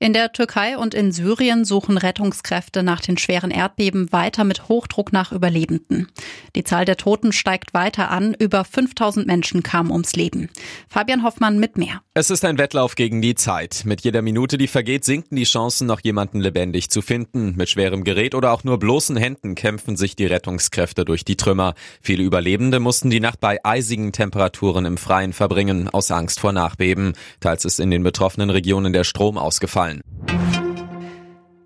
In der Türkei und in Syrien suchen Rettungskräfte nach den schweren Erdbeben weiter mit Hochdruck nach Überlebenden. Die Zahl der Toten steigt weiter an. Über 5000 Menschen kamen ums Leben. Fabian Hoffmann mit mehr. Es ist ein Wettlauf gegen die Zeit. Mit jeder Minute, die vergeht, sinken die Chancen, noch jemanden lebendig zu finden. Mit schwerem Gerät oder auch nur bloßen Händen kämpfen sich die Rettungskräfte durch die Trümmer. Viele Überlebende mussten die Nacht bei eisigen Temperaturen im Freien verbringen, aus Angst vor Nachbeben. Teils ist in den betroffenen Regionen der Strom ausgefallen ausfallen.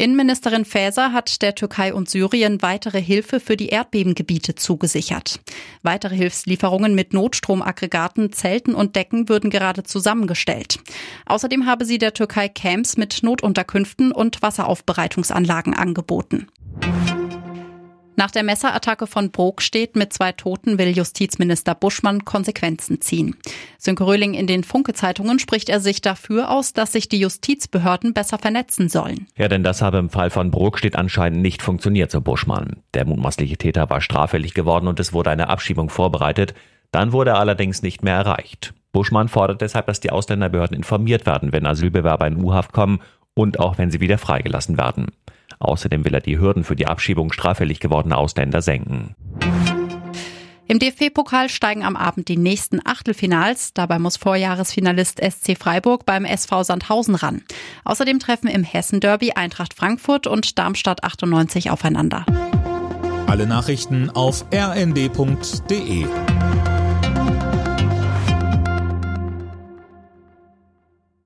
Innenministerin Faeser hat der Türkei und Syrien weitere Hilfe für die Erdbebengebiete zugesichert. Weitere Hilfslieferungen mit Notstromaggregaten, Zelten und Decken würden gerade zusammengestellt. Außerdem habe sie der Türkei Camps mit Notunterkünften und Wasseraufbereitungsanlagen angeboten. Nach der Messerattacke von Brokstedt mit zwei Toten will Justizminister Buschmann Konsequenzen ziehen. Sönke Röhling in den Funke-Zeitungen spricht er sich dafür aus, dass sich die Justizbehörden besser vernetzen sollen. Ja, denn das habe im Fall von Brokstedt anscheinend nicht funktioniert, so Buschmann. Der mutmaßliche Täter war straffällig geworden und es wurde eine Abschiebung vorbereitet. Dann wurde er allerdings nicht mehr erreicht. Buschmann fordert deshalb, dass die Ausländerbehörden informiert werden, wenn Asylbewerber in U-Haft kommen und auch wenn sie wieder freigelassen werden. Außerdem will er die Hürden für die Abschiebung straffällig gewordener Ausländer senken. Im DFB-Pokal steigen am Abend die nächsten Achtelfinals. Dabei muss Vorjahresfinalist SC Freiburg beim SV Sandhausen ran. Außerdem treffen im Hessen-Derby Eintracht Frankfurt und Darmstadt 98 aufeinander. Alle Nachrichten auf rnd.de